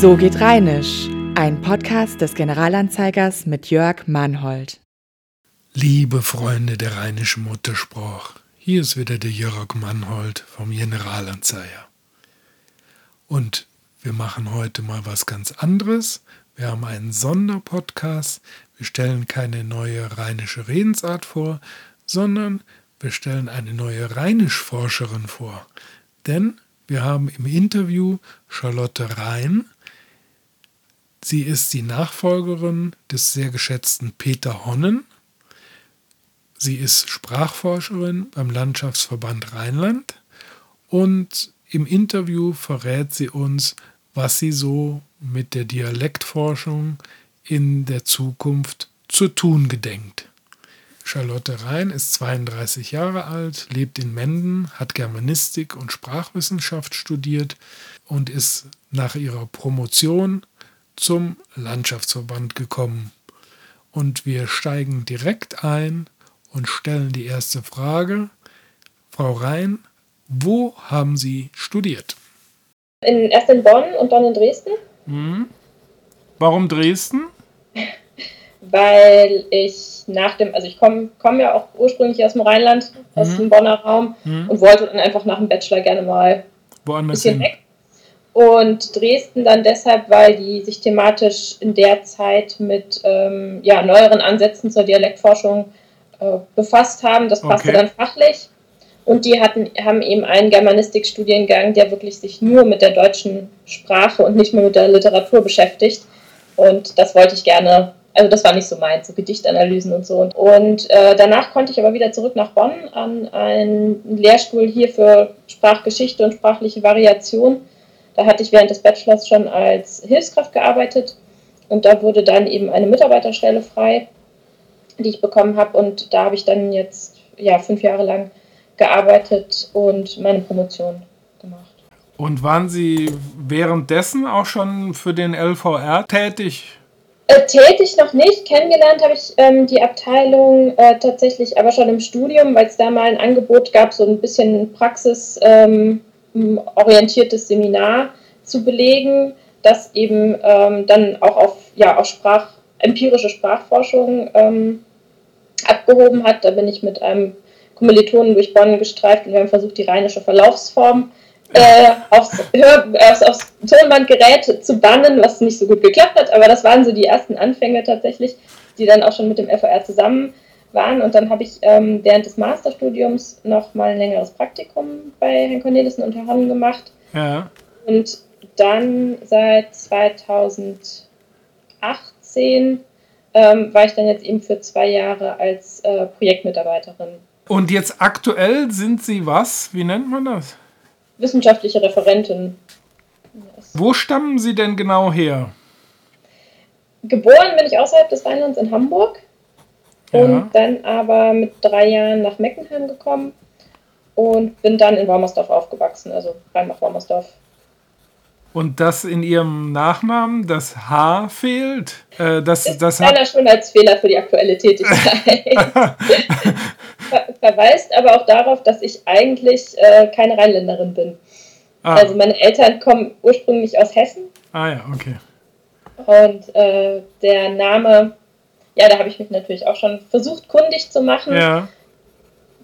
So geht Rheinisch, ein Podcast des Generalanzeigers mit Jörg Mannhold. Liebe Freunde der rheinischen Muttersprache, hier ist wieder der Jörg Mannhold vom Generalanzeiger. Und wir machen heute mal was ganz anderes. Wir haben einen Sonderpodcast. Wir stellen keine neue rheinische Redensart vor, sondern wir stellen eine neue Rheinischforscherin vor. Denn wir haben im Interview Charlotte Rhein. Sie ist die Nachfolgerin des sehr geschätzten Peter Honnen. Sie ist Sprachforscherin beim Landschaftsverband Rheinland und im Interview verrät sie uns, was sie so mit der Dialektforschung in der Zukunft zu tun gedenkt. Charlotte Rhein ist 32 Jahre alt, lebt in Menden, hat Germanistik und Sprachwissenschaft studiert und ist nach ihrer Promotion zum Landschaftsverband gekommen. Und wir steigen direkt ein und stellen die erste Frage. Frau Rhein, wo haben Sie studiert? In, erst in Bonn und dann in Dresden. Hm. Warum Dresden? weil ich nach dem, also ich komme komm ja auch ursprünglich aus dem Rheinland, aus mhm. dem Bonner Raum mhm. und wollte dann einfach nach dem Bachelor gerne mal Woanders ein bisschen hin. weg. Und Dresden dann deshalb, weil die sich thematisch in der Zeit mit ähm, ja, neueren Ansätzen zur Dialektforschung äh, befasst haben. Das passte okay. dann fachlich. Und die hatten, haben eben einen Germanistikstudiengang, der wirklich sich nur mit der deutschen Sprache und nicht mehr mit der Literatur beschäftigt. Und das wollte ich gerne also das war nicht so meins, so Gedichtanalysen und so. Und äh, danach konnte ich aber wieder zurück nach Bonn an einen Lehrstuhl hier für Sprachgeschichte und sprachliche Variation. Da hatte ich während des Bachelors schon als Hilfskraft gearbeitet und da wurde dann eben eine Mitarbeiterstelle frei, die ich bekommen habe und da habe ich dann jetzt ja fünf Jahre lang gearbeitet und meine Promotion gemacht. Und waren Sie währenddessen auch schon für den LVR tätig? Äh, tätig noch nicht. Kennengelernt habe ich ähm, die Abteilung äh, tatsächlich aber schon im Studium, weil es da mal ein Angebot gab, so ein bisschen praxisorientiertes ähm, Seminar zu belegen, das eben ähm, dann auch auf, ja, auf Sprach, empirische Sprachforschung ähm, abgehoben hat. Da bin ich mit einem Kommilitonen durch Bonn gestreift und wir haben versucht, die rheinische Verlaufsform äh, aufs, Hör, aufs, aufs Tonbandgerät zu bannen, was nicht so gut geklappt hat, aber das waren so die ersten Anfänge tatsächlich, die dann auch schon mit dem FOR zusammen waren. Und dann habe ich ähm, während des Masterstudiums noch mal ein längeres Praktikum bei Herrn Cornelissen und Herrn Honnen gemacht. Ja. Und dann seit 2018 ähm, war ich dann jetzt eben für zwei Jahre als äh, Projektmitarbeiterin. Und jetzt aktuell sind Sie was? Wie nennt man das? wissenschaftliche Referentin. Wo stammen Sie denn genau her? Geboren bin ich außerhalb des Rheinlands in Hamburg ja. und dann aber mit drei Jahren nach Meckenheim gekommen und bin dann in Wormersdorf aufgewachsen, also Rheinbach-Wormersdorf. Und das in Ihrem Nachnamen, das H fehlt? Äh, das, ist das als Fehler für die aktuelle Tätigkeit. Ver verweist aber auch darauf, dass ich eigentlich äh, keine Rheinländerin bin. Ah. Also meine Eltern kommen ursprünglich aus Hessen. Ah ja, okay. Und äh, der Name, ja, da habe ich mich natürlich auch schon versucht, kundig zu machen. Ja.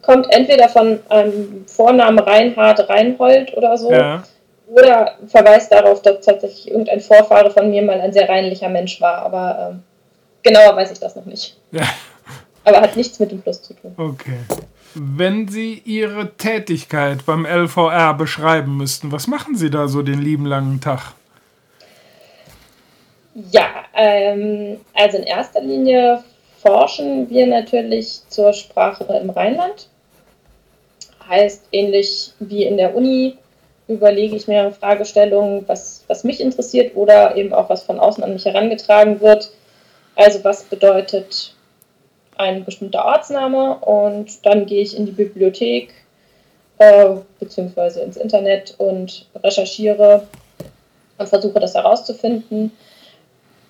Kommt entweder von einem Vornamen Reinhard Reinhold oder so. Ja. Oder verweist darauf, dass tatsächlich irgendein Vorfahre von mir mal ein sehr reinlicher Mensch war. Aber ähm, genauer weiß ich das noch nicht. Ja. Aber hat nichts mit dem Fluss zu tun. Okay. Wenn Sie Ihre Tätigkeit beim LVR beschreiben müssten, was machen Sie da so den lieben langen Tag? Ja, ähm, also in erster Linie forschen wir natürlich zur Sprache im Rheinland. Heißt, ähnlich wie in der Uni überlege ich mir Fragestellungen, was, was mich interessiert oder eben auch was von außen an mich herangetragen wird. Also was bedeutet ein bestimmter Ortsname und dann gehe ich in die Bibliothek äh, beziehungsweise ins Internet und recherchiere und versuche das herauszufinden.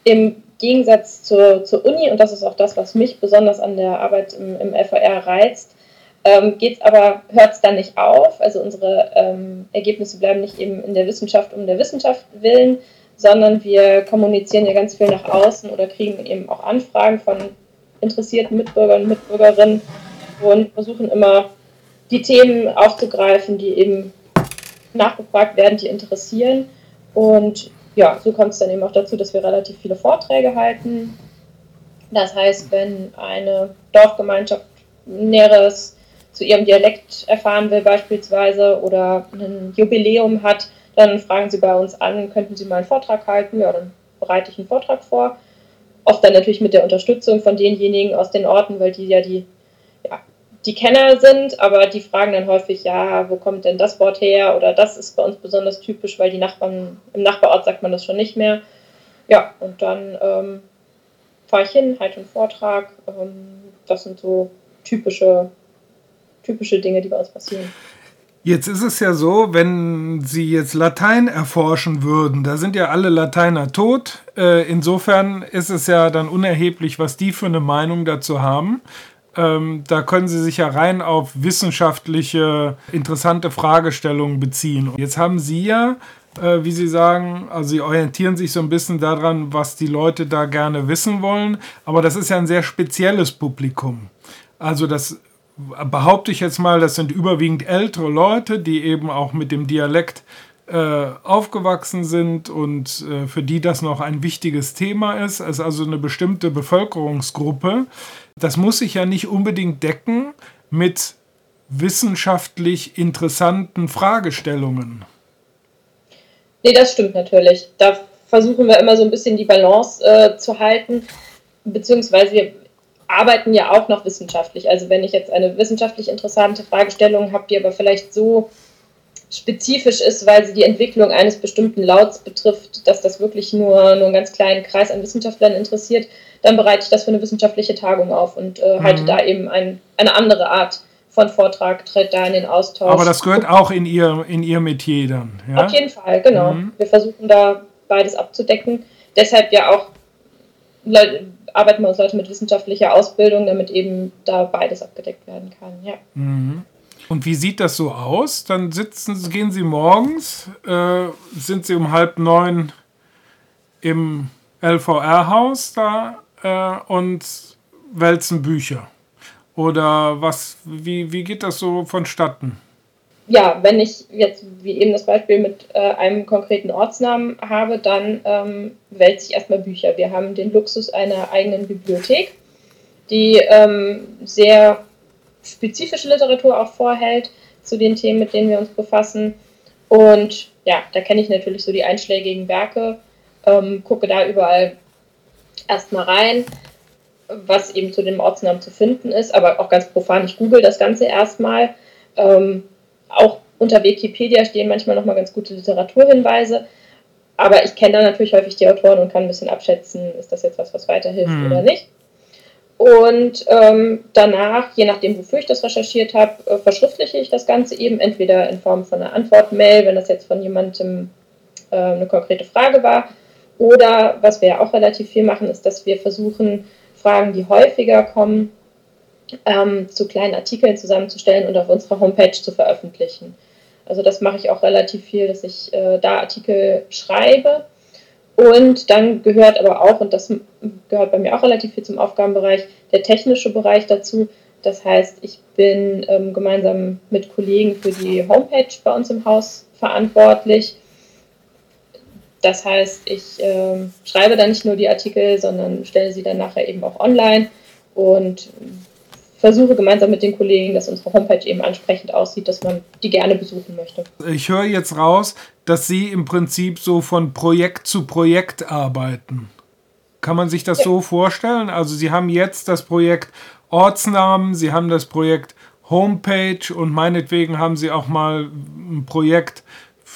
Im Gegensatz zur, zur Uni, und das ist auch das, was mich besonders an der Arbeit im, im FAR reizt, ähm, geht's aber, hört es dann nicht auf. Also unsere ähm, Ergebnisse bleiben nicht eben in der Wissenschaft um der Wissenschaft willen, sondern wir kommunizieren ja ganz viel nach außen oder kriegen eben auch Anfragen von interessierten Mitbürgern und Mitbürgerinnen und versuchen immer die Themen aufzugreifen, die eben nachgefragt werden, die interessieren. Und ja, so kommt es dann eben auch dazu, dass wir relativ viele Vorträge halten. Das heißt, wenn eine Dorfgemeinschaft Näheres zu ihrem Dialekt erfahren will beispielsweise oder ein Jubiläum hat, dann fragen sie bei uns an, könnten sie mal einen Vortrag halten? Ja, dann bereite ich einen Vortrag vor. Oft dann natürlich mit der Unterstützung von denjenigen aus den Orten, weil die ja die die Kenner sind, aber die fragen dann häufig, ja, wo kommt denn das Wort her? Oder das ist bei uns besonders typisch, weil die Nachbarn, im Nachbarort sagt man das schon nicht mehr. Ja, und dann ähm, fahre ich hin, halte einen Vortrag. Ähm, das sind so typische, typische Dinge, die bei uns passieren. Jetzt ist es ja so, wenn Sie jetzt Latein erforschen würden, da sind ja alle Lateiner tot. Äh, insofern ist es ja dann unerheblich, was die für eine Meinung dazu haben. Ähm, da können Sie sich ja rein auf wissenschaftliche, interessante Fragestellungen beziehen. Jetzt haben Sie ja, äh, wie Sie sagen, also Sie orientieren sich so ein bisschen daran, was die Leute da gerne wissen wollen. Aber das ist ja ein sehr spezielles Publikum. Also das behaupte ich jetzt mal, das sind überwiegend ältere Leute, die eben auch mit dem Dialekt äh, aufgewachsen sind und äh, für die das noch ein wichtiges Thema ist. Es ist also eine bestimmte Bevölkerungsgruppe. Das muss sich ja nicht unbedingt decken mit wissenschaftlich interessanten Fragestellungen. Nee, das stimmt natürlich. Da versuchen wir immer so ein bisschen die Balance äh, zu halten, beziehungsweise wir arbeiten ja auch noch wissenschaftlich. Also wenn ich jetzt eine wissenschaftlich interessante Fragestellung habe, die aber vielleicht so spezifisch ist, weil sie die Entwicklung eines bestimmten Lauts betrifft, dass das wirklich nur, nur einen ganz kleinen Kreis an Wissenschaftlern interessiert, dann bereite ich das für eine wissenschaftliche Tagung auf und äh, halte mhm. da eben ein, eine andere Art von Vortrag, tritt da in den Austausch. Aber das gehört auch in Ihr, in ihr Metier dann, ja? Auf jeden Fall, genau. Mhm. Wir versuchen da beides abzudecken. Deshalb ja auch arbeiten wir uns Leute mit wissenschaftlicher Ausbildung, damit eben da beides abgedeckt werden kann, ja. Mhm. Und wie sieht das so aus? Dann sitzen, gehen Sie morgens, äh, sind Sie um halb neun im LVR-Haus da äh, und wälzen Bücher. Oder was, wie, wie geht das so vonstatten? Ja, wenn ich jetzt wie eben das Beispiel mit äh, einem konkreten Ortsnamen habe, dann ähm, wälze ich erstmal Bücher. Wir haben den Luxus einer eigenen Bibliothek, die ähm, sehr spezifische Literatur auch vorhält zu den Themen, mit denen wir uns befassen. Und ja, da kenne ich natürlich so die einschlägigen Werke, ähm, gucke da überall erstmal rein, was eben zu dem Ortsnamen zu finden ist, aber auch ganz profan, ich google das Ganze erstmal. Ähm, auch unter Wikipedia stehen manchmal nochmal ganz gute Literaturhinweise, aber ich kenne dann natürlich häufig die Autoren und kann ein bisschen abschätzen, ist das jetzt was, was weiterhilft mhm. oder nicht. Und ähm, danach, je nachdem, wofür ich das recherchiert habe, äh, verschriftliche ich das Ganze eben entweder in Form von einer Antwort-Mail, wenn das jetzt von jemandem äh, eine konkrete Frage war, oder was wir ja auch relativ viel machen, ist, dass wir versuchen, Fragen, die häufiger kommen, ähm, zu kleinen Artikeln zusammenzustellen und auf unserer Homepage zu veröffentlichen. Also das mache ich auch relativ viel, dass ich äh, da Artikel schreibe und dann gehört aber auch, und das gehört bei mir auch relativ viel zum Aufgabenbereich, der technische Bereich dazu. Das heißt, ich bin ähm, gemeinsam mit Kollegen für die Homepage bei uns im Haus verantwortlich. Das heißt, ich äh, schreibe dann nicht nur die Artikel, sondern stelle sie dann nachher eben auch online und versuche gemeinsam mit den Kollegen, dass unsere Homepage eben ansprechend aussieht, dass man die gerne besuchen möchte. Ich höre jetzt raus, dass Sie im Prinzip so von Projekt zu Projekt arbeiten. Kann man sich das ja. so vorstellen? Also Sie haben jetzt das Projekt Ortsnamen, Sie haben das Projekt Homepage und meinetwegen haben Sie auch mal ein Projekt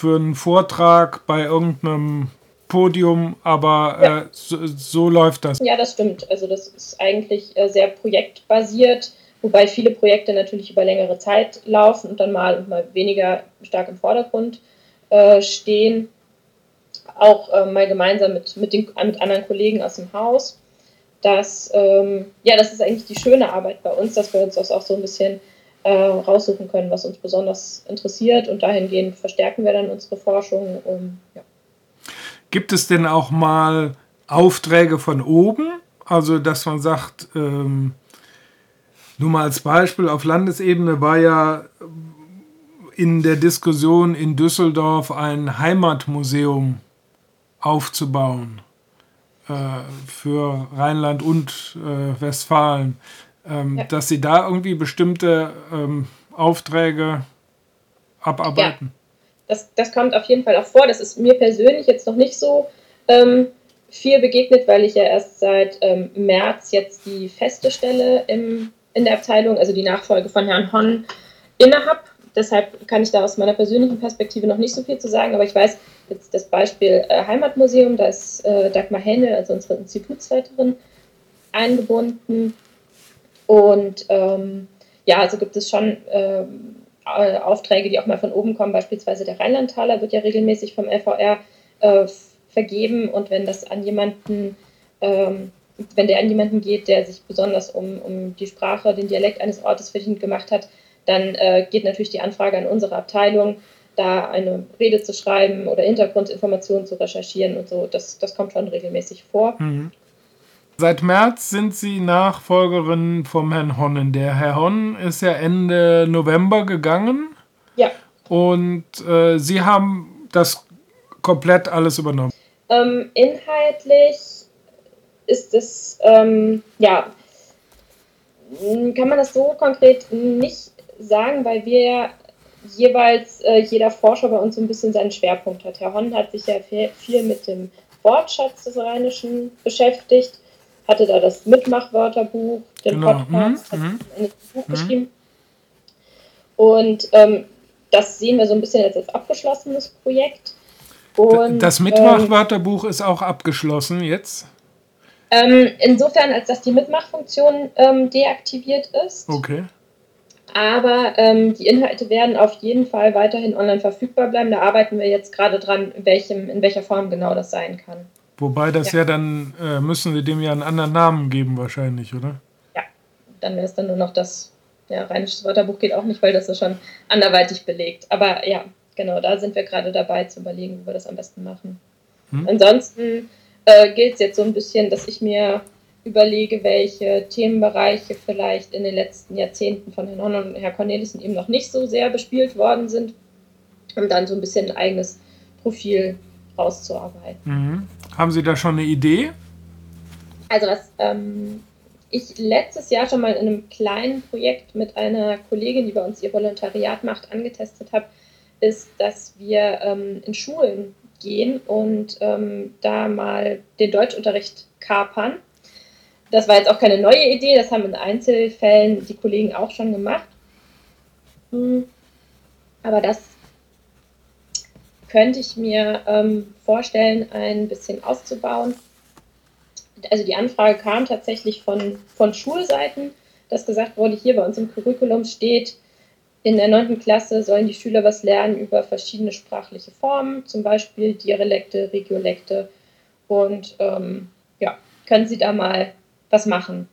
für einen Vortrag bei irgendeinem Podium, aber ja. äh, so, so, läuft das. Ja, das stimmt. Also das ist eigentlich äh, sehr projektbasiert, wobei viele Projekte natürlich über längere Zeit laufen und dann mal und mal weniger stark im Vordergrund äh, stehen. Auch äh, mal gemeinsam mit, mit, den, mit anderen Kollegen aus dem Haus. Das, ähm, ja, das ist eigentlich die schöne Arbeit bei uns, dass wir uns das auch so ein bisschen äh, raussuchen können, was uns besonders interessiert und dahingehend verstärken wir dann unsere Forschung. Um, ja. Gibt es denn auch mal Aufträge von oben? Also, dass man sagt, ähm, nur mal als Beispiel, auf Landesebene war ja in der Diskussion in Düsseldorf ein Heimatmuseum aufzubauen äh, für Rheinland und äh, Westfalen. Ähm, ja. Dass Sie da irgendwie bestimmte ähm, Aufträge abarbeiten. Ja. Das, das kommt auf jeden Fall auch vor. Das ist mir persönlich jetzt noch nicht so ähm, viel begegnet, weil ich ja erst seit ähm, März jetzt die feste Stelle im, in der Abteilung, also die Nachfolge von Herrn Honn, innehab. Deshalb kann ich da aus meiner persönlichen Perspektive noch nicht so viel zu sagen, aber ich weiß jetzt das Beispiel äh, Heimatmuseum, da ist äh, Dagmar Henne, also unsere Institutsleiterin, eingebunden. Und ähm, ja, also gibt es schon ähm, Aufträge, die auch mal von oben kommen, beispielsweise der Rheinlandtaler wird ja regelmäßig vom LVR äh, vergeben und wenn das an jemanden, ähm, wenn der an jemanden geht, der sich besonders um, um die Sprache, den Dialekt eines Ortes verdient gemacht hat, dann äh, geht natürlich die Anfrage an unsere Abteilung, da eine Rede zu schreiben oder Hintergrundinformationen zu recherchieren und so. Das, das kommt schon regelmäßig vor. Mhm. Seit März sind Sie Nachfolgerin vom Herrn Honnen. Der Herr Honnen ist ja Ende November gegangen. Ja. Und äh, Sie haben das komplett alles übernommen. Ähm, inhaltlich ist es, ähm, ja, kann man das so konkret nicht sagen, weil wir ja jeweils äh, jeder Forscher bei uns so ein bisschen seinen Schwerpunkt hat. Herr Hon hat sich ja viel mit dem Wortschatz des Rheinischen beschäftigt, hatte da das Mitmachwörterbuch, den genau. Podcast, mhm. hat ein Buch mhm. geschrieben. Und ähm, das sehen wir so ein bisschen als, als abgeschlossenes Projekt. Und, das Mitmachwörterbuch ähm, ist auch abgeschlossen jetzt? Ähm, insofern, als dass die Mitmachfunktion ähm, deaktiviert ist. Okay. Aber ähm, die Inhalte werden auf jeden Fall weiterhin online verfügbar bleiben. Da arbeiten wir jetzt gerade dran, in, welchem, in welcher Form genau das sein kann. Wobei das ja, ja dann, äh, müssen wir dem ja einen anderen Namen geben wahrscheinlich, oder? Ja, dann wäre es dann nur noch das, ja, rheinisches Wörterbuch geht auch nicht, weil das ist schon anderweitig belegt. Aber ja, genau, da sind wir gerade dabei zu überlegen, wie wir das am besten machen. Hm. Ansonsten äh, gilt es jetzt so ein bisschen, dass ich mir überlege, welche Themenbereiche vielleicht in den letzten Jahrzehnten von Herrn Horn und Herrn Cornelissen eben noch nicht so sehr bespielt worden sind, um dann so ein bisschen ein eigenes Profil rauszuarbeiten. Mhm. Haben Sie da schon eine Idee? Also was ähm, ich letztes Jahr schon mal in einem kleinen Projekt mit einer Kollegin, die bei uns ihr Volontariat macht, angetestet habe, ist, dass wir ähm, in Schulen gehen und ähm, da mal den Deutschunterricht kapern. Das war jetzt auch keine neue Idee, das haben in Einzelfällen die Kollegen auch schon gemacht. Hm. Aber das könnte ich mir ähm, vorstellen, ein bisschen auszubauen. Also die Anfrage kam tatsächlich von, von Schulseiten, dass gesagt wurde, hier bei uns im Curriculum steht, in der 9. Klasse sollen die Schüler was lernen über verschiedene sprachliche Formen, zum Beispiel Dialekte, Regiolekte. Und ähm, ja, können Sie da mal was machen?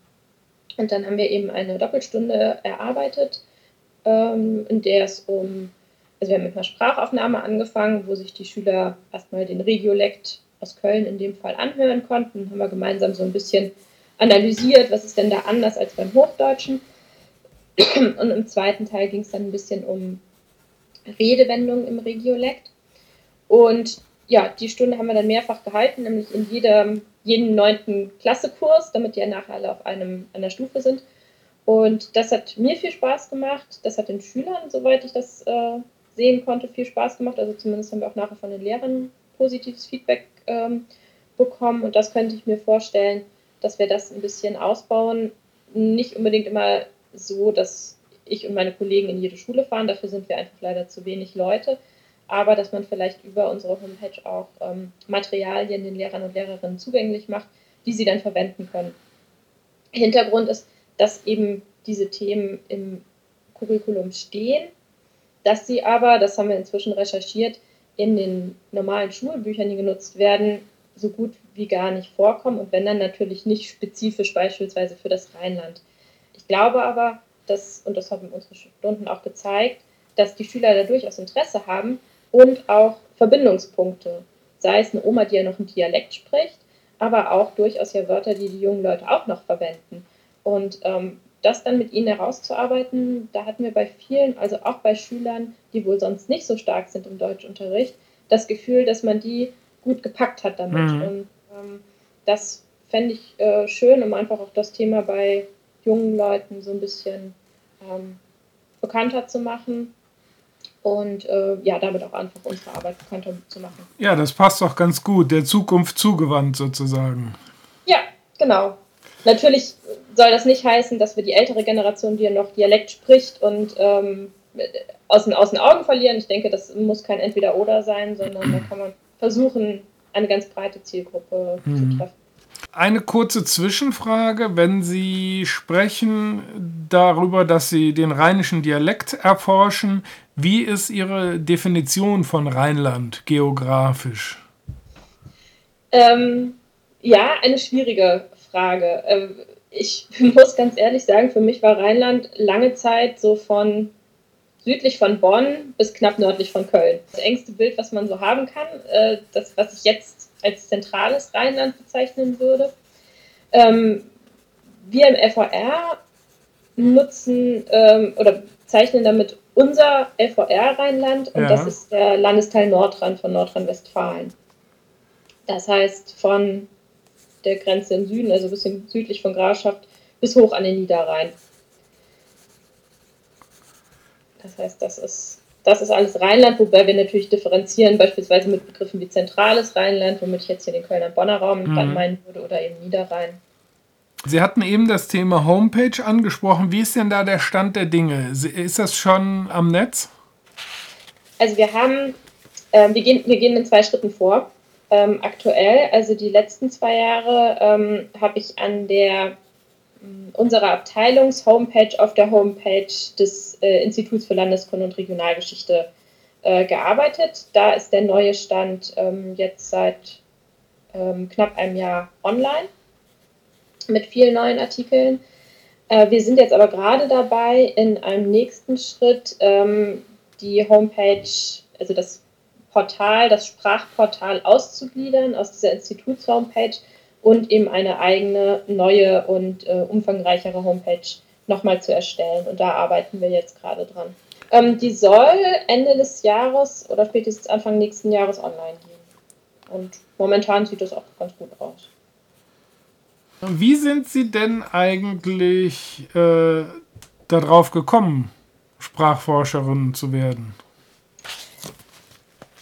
Und dann haben wir eben eine Doppelstunde erarbeitet, ähm, in der es um, also wir haben mit einer Sprachaufnahme angefangen, wo sich die Schüler erstmal den Regiolekt aus Köln in dem Fall anhören konnten. Dann haben wir gemeinsam so ein bisschen analysiert, was ist denn da anders als beim Hochdeutschen. Und im zweiten Teil ging es dann ein bisschen um Redewendungen im Regiolekt. Und ja, die Stunde haben wir dann mehrfach gehalten, nämlich in jedem, jeden neunten Klassekurs, damit die ja nachher alle auf einem, einer Stufe sind. Und das hat mir viel Spaß gemacht. Das hat den Schülern, soweit ich das äh, sehen konnte, viel Spaß gemacht. Also zumindest haben wir auch nachher von den Lehrern positives Feedback ähm, bekommen. Und das könnte ich mir vorstellen, dass wir das ein bisschen ausbauen. Nicht unbedingt immer so, dass ich und meine Kollegen in jede Schule fahren. Dafür sind wir einfach leider zu wenig Leute. Aber dass man vielleicht über unsere Homepage auch ähm, Materialien den Lehrern und Lehrerinnen zugänglich macht, die sie dann verwenden können. Hintergrund ist, dass eben diese Themen im Curriculum stehen, dass sie aber, das haben wir inzwischen recherchiert, in den normalen Schulbüchern, die genutzt werden, so gut wie gar nicht vorkommen und wenn dann natürlich nicht spezifisch beispielsweise für das Rheinland. Ich glaube aber, dass, und das haben unsere Stunden auch gezeigt, dass die Schüler da durchaus Interesse haben und auch Verbindungspunkte sei es eine Oma, die ja noch einen Dialekt spricht, aber auch durchaus ja Wörter, die die jungen Leute auch noch verwenden. Und ähm, das dann mit ihnen herauszuarbeiten, da hatten wir bei vielen, also auch bei Schülern, die wohl sonst nicht so stark sind im Deutschunterricht, das Gefühl, dass man die gut gepackt hat damit. Mhm. Und ähm, das fände ich äh, schön, um einfach auch das Thema bei jungen Leuten so ein bisschen ähm, bekannter zu machen und äh, ja, damit auch einfach unsere Arbeit bekannter zu machen. Ja, das passt auch ganz gut, der Zukunft zugewandt sozusagen. Ja, genau. Natürlich soll das nicht heißen, dass wir die ältere Generation, die ja noch Dialekt spricht und ähm, aus, den, aus den Augen verlieren. Ich denke, das muss kein Entweder-Oder sein, sondern da kann man versuchen, eine ganz breite Zielgruppe mhm. zu treffen. Eine kurze Zwischenfrage. Wenn Sie sprechen darüber, dass Sie den rheinischen Dialekt erforschen, wie ist Ihre Definition von Rheinland geografisch? Ähm, ja, eine schwierige Frage. Ähm, ich muss ganz ehrlich sagen, für mich war Rheinland lange Zeit so von südlich von Bonn bis knapp nördlich von Köln. Das engste Bild, was man so haben kann, äh, das, was ich jetzt als zentrales Rheinland bezeichnen würde. Ähm, wir im FVR nutzen ähm, oder zeichnen damit unser FVR Rheinland und ja. das ist der Landesteil Nordrand von Nordrhein-Westfalen. Das heißt von der Grenze im Süden, also ein bisschen südlich von Grafschaft, bis hoch an den Niederrhein. Das heißt, das ist, das ist alles Rheinland, wobei wir natürlich differenzieren, beispielsweise mit Begriffen wie zentrales Rheinland, womit ich jetzt hier den Kölner-Bonner Raum mhm. meinen würde, oder eben Niederrhein. Sie hatten eben das Thema Homepage angesprochen. Wie ist denn da der Stand der Dinge? Ist das schon am Netz? Also wir haben, äh, wir, gehen, wir gehen in zwei Schritten vor. Ähm, aktuell, also die letzten zwei Jahre, ähm, habe ich an der unserer Abteilungs-Homepage auf der Homepage des äh, Instituts für Landeskunde und Regionalgeschichte äh, gearbeitet. Da ist der neue Stand ähm, jetzt seit ähm, knapp einem Jahr online mit vielen neuen Artikeln. Äh, wir sind jetzt aber gerade dabei, in einem nächsten Schritt ähm, die Homepage, also das Portal, das Sprachportal auszugliedern aus dieser Instituts-Homepage und eben eine eigene, neue und äh, umfangreichere Homepage nochmal zu erstellen. Und da arbeiten wir jetzt gerade dran. Ähm, die soll Ende des Jahres oder spätestens Anfang nächsten Jahres online gehen. Und momentan sieht das auch ganz gut aus. Wie sind Sie denn eigentlich äh, darauf gekommen, Sprachforscherin zu werden?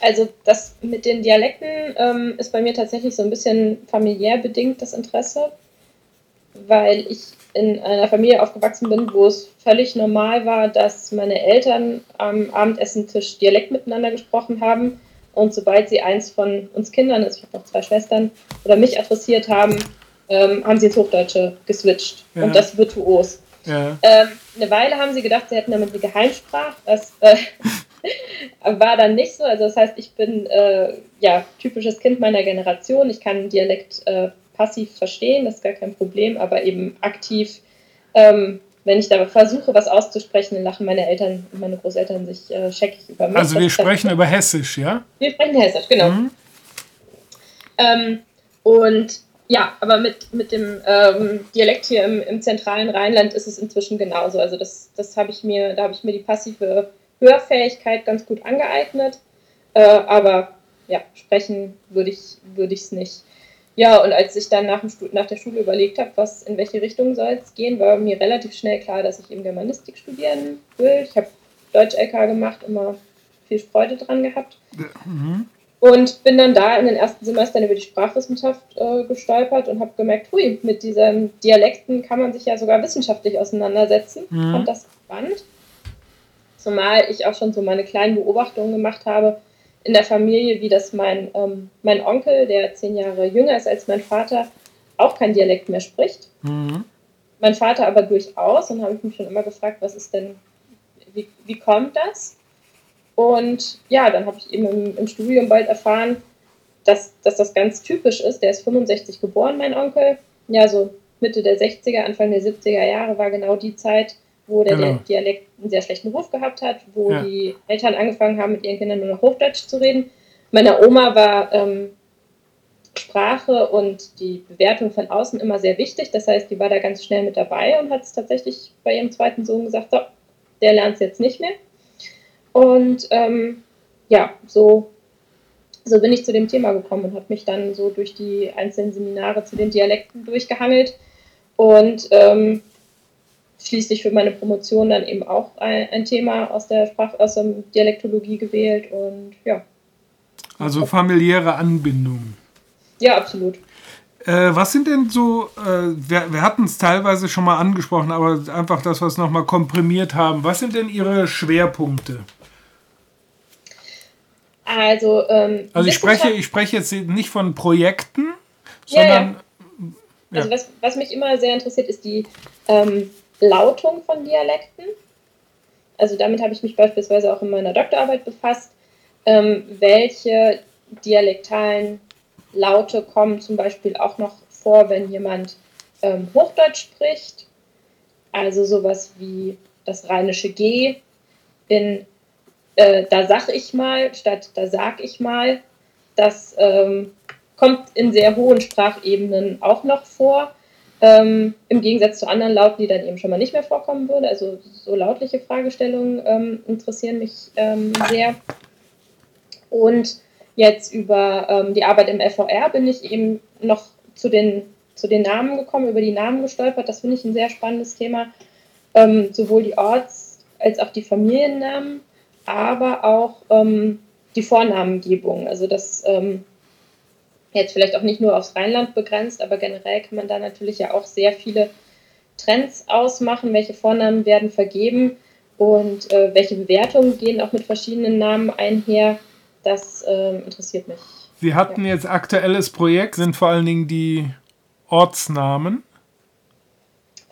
Also das mit den Dialekten ähm, ist bei mir tatsächlich so ein bisschen familiär bedingt, das Interesse, weil ich in einer Familie aufgewachsen bin, wo es völlig normal war, dass meine Eltern am Abendessentisch Dialekt miteinander gesprochen haben. Und sobald sie eins von uns Kindern, also ich habe noch zwei Schwestern, oder mich adressiert haben, ähm, haben sie ins Hochdeutsche geswitcht. Ja. Und das virtuos. Ja. Ähm, eine Weile haben sie gedacht, sie hätten damit eine Geheimsprache. Das äh, war dann nicht so. Also das heißt, ich bin äh, ja typisches Kind meiner Generation. Ich kann Dialekt äh, passiv verstehen, das ist gar kein Problem, aber eben aktiv, ähm, wenn ich da versuche, was auszusprechen, dann lachen meine Eltern und meine Großeltern sich äh, scheckig über mich. Also wir sprechen über Hessisch, ja? Wir sprechen Hessisch, genau. Mhm. Ähm, und ja, aber mit, mit dem ähm, Dialekt hier im, im zentralen Rheinland ist es inzwischen genauso. Also das, das habe ich mir, da habe ich mir die passive Hörfähigkeit ganz gut angeeignet. Äh, aber ja, sprechen würde ich es würd nicht. Ja, und als ich dann nach, dem nach der Schule überlegt habe, was in welche Richtung soll es gehen, war mir relativ schnell klar, dass ich eben Germanistik studieren will. Ich habe Deutsch-LK gemacht, immer viel Freude dran gehabt. Mhm. Und bin dann da in den ersten Semestern über die Sprachwissenschaft äh, gestolpert und habe gemerkt, hui, mit diesen Dialekten kann man sich ja sogar wissenschaftlich auseinandersetzen. Mhm. Fand das spannend. Zumal ich auch schon so meine kleinen Beobachtungen gemacht habe in der Familie, wie das mein, ähm, mein Onkel, der zehn Jahre jünger ist als mein Vater, auch kein Dialekt mehr spricht. Mhm. Mein Vater aber durchaus. Und habe ich mich schon immer gefragt, was ist denn, wie, wie kommt das? Und ja, dann habe ich eben im, im, Studium bald erfahren, dass, dass das ganz typisch ist. Der ist 65 geboren, mein Onkel. Ja, so Mitte der 60er, Anfang der 70er Jahre war genau die Zeit, wo der, genau. Dialekt einen sehr schlechten Ruf gehabt hat, wo ja. die Eltern angefangen haben, mit ihren Kindern nur noch Hochdeutsch zu reden. meiner Oma war ähm, Sprache und die Bewertung von außen immer sehr wichtig. Das heißt, die war da ganz schnell mit dabei und hat es tatsächlich bei ihrem zweiten Sohn gesagt, so, der lernt es jetzt nicht mehr. Und ähm, ja, so, so bin ich zu dem Thema gekommen und habe mich dann so durch die einzelnen Seminare zu den Dialekten durchgehangelt und ähm, schließlich für meine Promotion dann eben auch ein, ein Thema aus der Sprach aus der Dialektologie gewählt und ja. Also familiäre Anbindung. Ja, absolut. Äh, was sind denn so, äh, wir, wir hatten es teilweise schon mal angesprochen, aber einfach das, was nochmal komprimiert haben. Was sind denn Ihre Schwerpunkte? Also, ähm, also ich spreche, ich spreche jetzt nicht von Projekten, sondern. Ja, ja. Also was, was mich immer sehr interessiert, ist die ähm, Lautung von Dialekten. Also damit habe ich mich beispielsweise auch in meiner Doktorarbeit befasst. Ähm, welche dialektalen Laute kommen zum Beispiel auch noch vor, wenn jemand ähm, Hochdeutsch spricht. Also sowas wie das rheinische G in äh, da sag ich mal statt da sag ich mal. Das ähm, kommt in sehr hohen Sprachebenen auch noch vor. Ähm, Im Gegensatz zu anderen Lauten, die dann eben schon mal nicht mehr vorkommen würden. Also so lautliche Fragestellungen ähm, interessieren mich ähm, sehr. Und jetzt über ähm, die Arbeit im FVR bin ich eben noch zu den, zu den Namen gekommen, über die Namen gestolpert. Das finde ich ein sehr spannendes Thema. Ähm, sowohl die Orts- als auch die Familiennamen, aber auch ähm, die Vornamengebung. Also das jetzt vielleicht auch nicht nur aufs Rheinland begrenzt, aber generell kann man da natürlich ja auch sehr viele Trends ausmachen, welche Vornamen werden vergeben und äh, welche Bewertungen gehen auch mit verschiedenen Namen einher. Das äh, interessiert mich. Sie hatten ja. jetzt aktuelles Projekt, sind vor allen Dingen die Ortsnamen.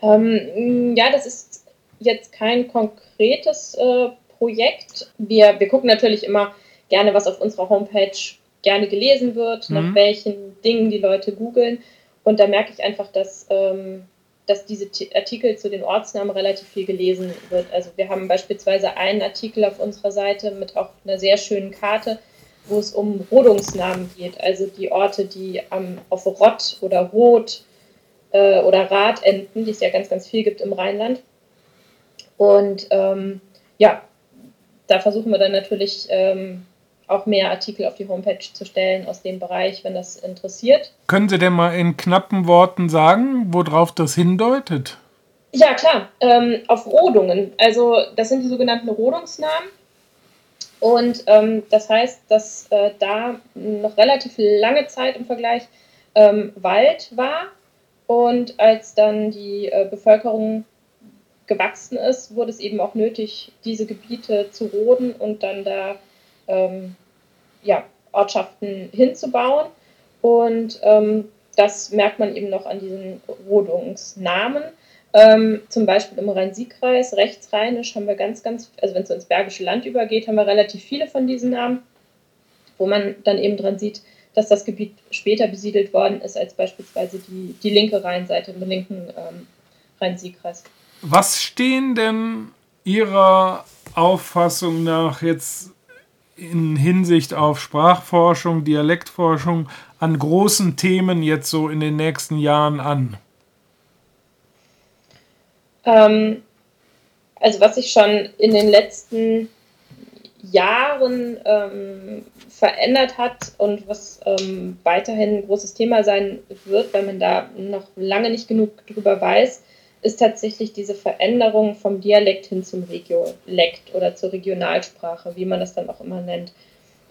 Ähm, ja, das ist jetzt kein konkretes äh, Projekt. Wir, wir gucken natürlich immer gerne, was auf unserer Homepage gerne gelesen wird, mhm. nach welchen Dingen die Leute googeln. Und da merke ich einfach, dass, ähm, dass diese Artikel zu den Ortsnamen relativ viel gelesen wird. Also wir haben beispielsweise einen Artikel auf unserer Seite mit auch einer sehr schönen Karte, wo es um Rodungsnamen geht, also die Orte, die am, auf Rott oder Rot äh, oder Rad enden, die es ja ganz, ganz viel gibt im Rheinland. Und ähm, ja, da versuchen wir dann natürlich ähm, auch mehr Artikel auf die Homepage zu stellen aus dem Bereich, wenn das interessiert. Können Sie denn mal in knappen Worten sagen, worauf das hindeutet? Ja, klar, ähm, auf Rodungen. Also das sind die sogenannten Rodungsnamen. Und ähm, das heißt, dass äh, da noch relativ lange Zeit im Vergleich ähm, Wald war. Und als dann die äh, Bevölkerung gewachsen ist, wurde es eben auch nötig, diese Gebiete zu roden und dann da ähm, ja, Ortschaften hinzubauen. Und ähm, das merkt man eben noch an diesen Rodungsnamen. Ähm, zum Beispiel im Rhein-Sieg-Kreis, rechtsrheinisch, haben wir ganz, ganz, also wenn es ins Bergische Land übergeht, haben wir relativ viele von diesen Namen, wo man dann eben dran sieht, dass das Gebiet später besiedelt worden ist als beispielsweise die, die linke Rheinseite im linken ähm, Rhein-Sieg-Kreis. Was stehen denn Ihrer Auffassung nach jetzt in Hinsicht auf Sprachforschung, Dialektforschung an großen Themen jetzt so in den nächsten Jahren an? Ähm, also was sich schon in den letzten Jahren ähm, verändert hat und was ähm, weiterhin ein großes Thema sein wird, weil man da noch lange nicht genug drüber weiß, ist tatsächlich diese Veränderung vom Dialekt hin zum Regiolekt oder zur Regionalsprache, wie man das dann auch immer nennt.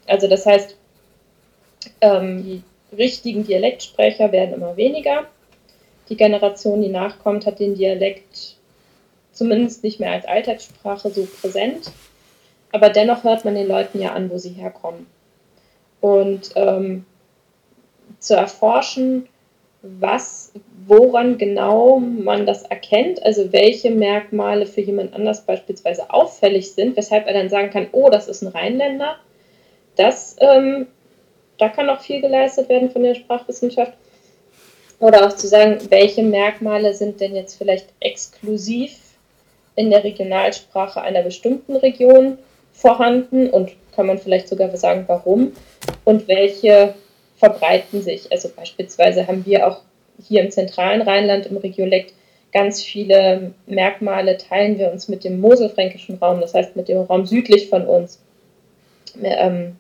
Also das heißt, ähm, die richtigen Dialektsprecher werden immer weniger. Die Generation, die nachkommt, hat den Dialekt zumindest nicht mehr als Alltagssprache so präsent. Aber dennoch hört man den Leuten ja an, wo sie herkommen. Und ähm, zu erforschen, was, woran genau man das erkennt, also welche Merkmale für jemand anders beispielsweise auffällig sind, weshalb er dann sagen kann, oh, das ist ein Rheinländer. Das, ähm, da kann auch viel geleistet werden von der Sprachwissenschaft. Oder auch zu sagen, welche Merkmale sind denn jetzt vielleicht exklusiv in der Regionalsprache einer bestimmten Region vorhanden und kann man vielleicht sogar sagen, warum und welche verbreiten sich. Also beispielsweise haben wir auch hier im zentralen Rheinland im Regiolekt ganz viele Merkmale teilen wir uns mit dem moselfränkischen Raum, das heißt mit dem Raum südlich von uns, ähm,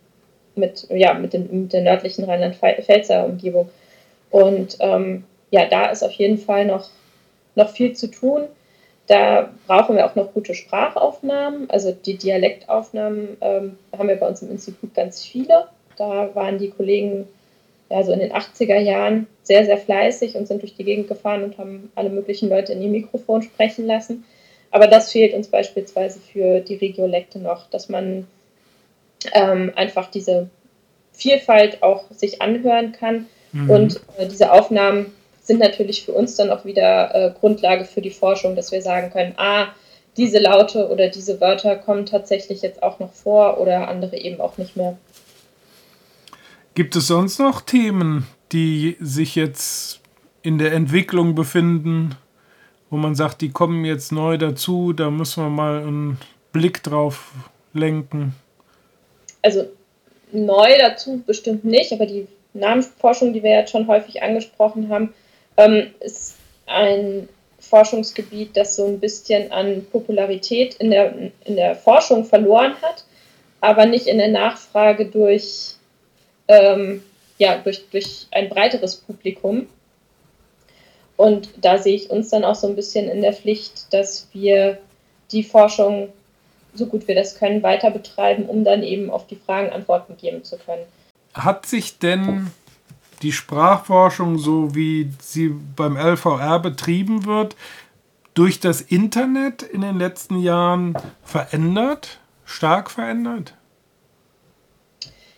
mit, ja, mit, dem, mit der nördlichen Rheinland-Pfälzer Umgebung. Und ähm, ja, da ist auf jeden Fall noch, noch viel zu tun. Da brauchen wir auch noch gute Sprachaufnahmen. Also die Dialektaufnahmen ähm, haben wir bei uns im Institut ganz viele. Da waren die Kollegen ja, so in den 80er Jahren sehr, sehr fleißig und sind durch die Gegend gefahren und haben alle möglichen Leute in ihr Mikrofon sprechen lassen. Aber das fehlt uns beispielsweise für die Regiolekte noch, dass man ähm, einfach diese Vielfalt auch sich anhören kann. Mhm. Und äh, diese Aufnahmen sind natürlich für uns dann auch wieder äh, Grundlage für die Forschung, dass wir sagen können, ah, diese Laute oder diese Wörter kommen tatsächlich jetzt auch noch vor oder andere eben auch nicht mehr. Gibt es sonst noch Themen, die sich jetzt in der Entwicklung befinden, wo man sagt, die kommen jetzt neu dazu, da müssen wir mal einen Blick drauf lenken? Also neu dazu bestimmt nicht, aber die Namensforschung, die wir jetzt schon häufig angesprochen haben, ähm, ist ein Forschungsgebiet, das so ein bisschen an Popularität in der, in der Forschung verloren hat, aber nicht in der Nachfrage durch ähm, ja, durch, durch ein breiteres Publikum. Und da sehe ich uns dann auch so ein bisschen in der Pflicht, dass wir die Forschung, so gut wir das können, weiter betreiben, um dann eben auf die Fragen Antworten geben zu können. Hat sich denn die Sprachforschung, so wie sie beim LVR betrieben wird, durch das Internet in den letzten Jahren verändert? Stark verändert?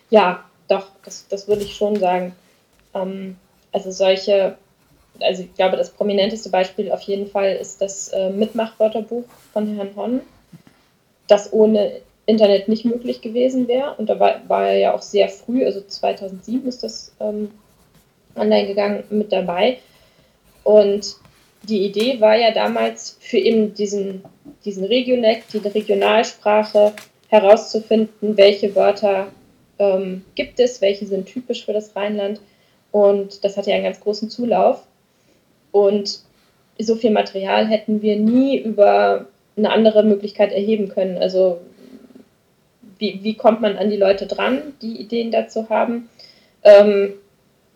Ja, doch, das, das würde ich schon sagen. Ähm, also solche, also ich glaube, das prominenteste Beispiel auf jeden Fall ist das äh, Mitmachwörterbuch von Herrn Honn, das ohne Internet nicht möglich gewesen wäre. Und da war, war er ja auch sehr früh, also 2007 ist das ähm, online gegangen, mit dabei. Und die Idee war ja damals für eben diesen, diesen Regionekt, die Regionalsprache herauszufinden, welche Wörter ähm, gibt es, welche sind typisch für das Rheinland. Und das hatte ja einen ganz großen Zulauf. Und so viel Material hätten wir nie über eine andere Möglichkeit erheben können. Also wie, wie kommt man an die Leute dran, die Ideen dazu haben? Ähm,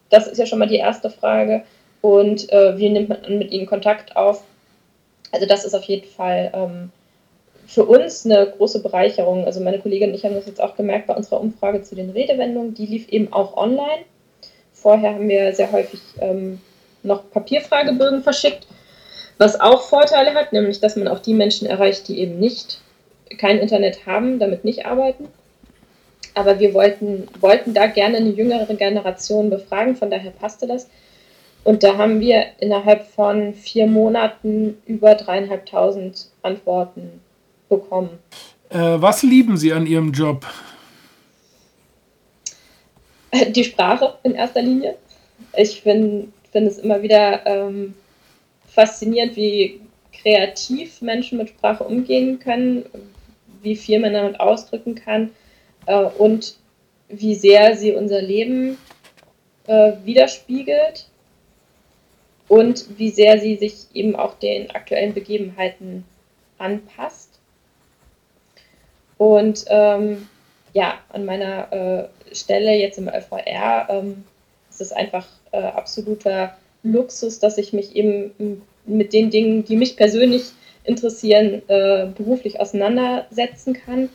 das ist ja schon mal die erste Frage. Und äh, wie nimmt man mit ihnen Kontakt auf? Also das ist auf jeden Fall ähm, für uns eine große Bereicherung. Also meine Kollegin und ich haben das jetzt auch gemerkt bei unserer Umfrage zu den Redewendungen. Die lief eben auch online. Vorher haben wir sehr häufig ähm, noch Papierfragebögen verschickt, was auch Vorteile hat, nämlich dass man auch die Menschen erreicht, die eben nicht kein Internet haben, damit nicht arbeiten. Aber wir wollten, wollten da gerne eine jüngere Generation befragen, von daher passte das. Und da haben wir innerhalb von vier Monaten über dreieinhalbtausend Antworten bekommen. Äh, was lieben Sie an Ihrem Job? Die Sprache in erster Linie. Ich finde find es immer wieder ähm, faszinierend, wie kreativ Menschen mit Sprache umgehen können, wie viel man damit ausdrücken kann äh, und wie sehr sie unser Leben äh, widerspiegelt und wie sehr sie sich eben auch den aktuellen Begebenheiten anpasst. Und ähm, ja, an meiner äh, Stelle jetzt im LVR ähm, ist es einfach äh, absoluter Luxus, dass ich mich eben mit den Dingen, die mich persönlich interessieren, äh, beruflich auseinandersetzen kann.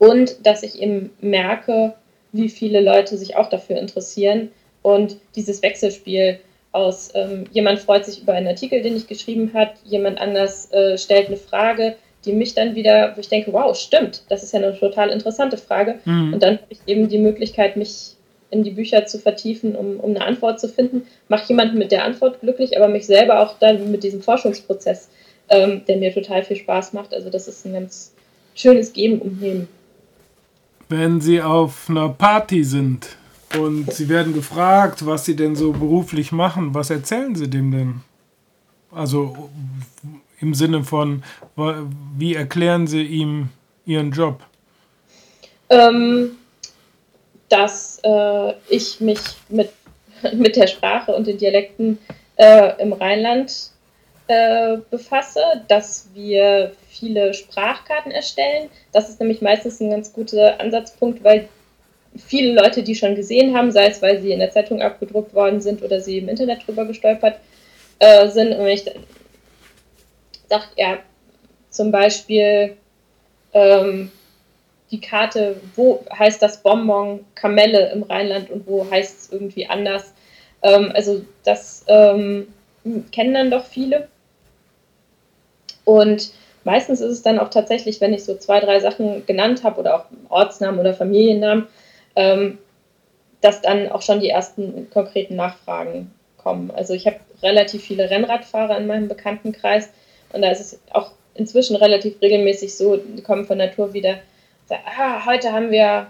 Und dass ich eben merke, wie viele Leute sich auch dafür interessieren. Und dieses Wechselspiel aus ähm, jemand freut sich über einen Artikel, den ich geschrieben habe, jemand anders äh, stellt eine Frage, die mich dann wieder, wo ich denke, wow, stimmt, das ist ja eine total interessante Frage. Mhm. Und dann habe ich eben die Möglichkeit, mich in die Bücher zu vertiefen, um, um eine Antwort zu finden. Mache jemanden mit der Antwort glücklich, aber mich selber auch dann mit diesem Forschungsprozess, ähm, der mir total viel Spaß macht. Also das ist ein ganz schönes Geben und Nehmen. Wenn Sie auf einer Party sind und Sie werden gefragt, was Sie denn so beruflich machen, was erzählen Sie dem denn? Also im Sinne von, wie erklären Sie ihm Ihren Job? Ähm, dass äh, ich mich mit, mit der Sprache und den Dialekten äh, im Rheinland äh, befasse, dass wir viele Sprachkarten erstellen. Das ist nämlich meistens ein ganz guter Ansatzpunkt, weil viele Leute die schon gesehen haben, sei es weil sie in der Zeitung abgedruckt worden sind oder sie im Internet drüber gestolpert äh, sind. Und sage, ja, zum Beispiel ähm, die Karte, wo heißt das Bonbon Kamelle im Rheinland und wo heißt es irgendwie anders. Ähm, also das ähm, kennen dann doch viele. Und meistens ist es dann auch tatsächlich, wenn ich so zwei, drei Sachen genannt habe oder auch Ortsnamen oder Familiennamen, ähm, dass dann auch schon die ersten konkreten Nachfragen kommen. Also ich habe relativ viele Rennradfahrer in meinem Bekanntenkreis und da ist es auch inzwischen relativ regelmäßig so, die kommen von Natur wieder, sagen, ah, heute haben wir,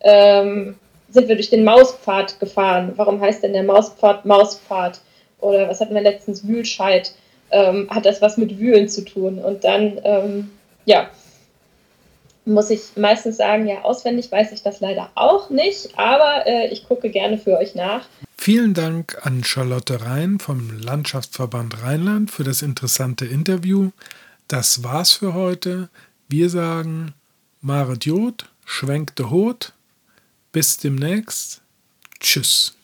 ähm, sind wir durch den Mauspfad gefahren. Warum heißt denn der Mauspfad Mauspfad? Oder was hatten wir letztens, Wühlscheid? Ähm, hat das was mit Wühlen zu tun? Und dann, ähm, ja, muss ich meistens sagen, ja, auswendig weiß ich das leider auch nicht, aber äh, ich gucke gerne für euch nach. Vielen Dank an Charlotte Rhein vom Landschaftsverband Rheinland für das interessante Interview. Das war's für heute. Wir sagen Maret Jod, schwenkte Hot. Bis demnächst. Tschüss.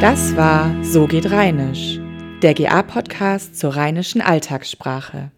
Das war So geht Rheinisch der GA-Podcast zur rheinischen Alltagssprache.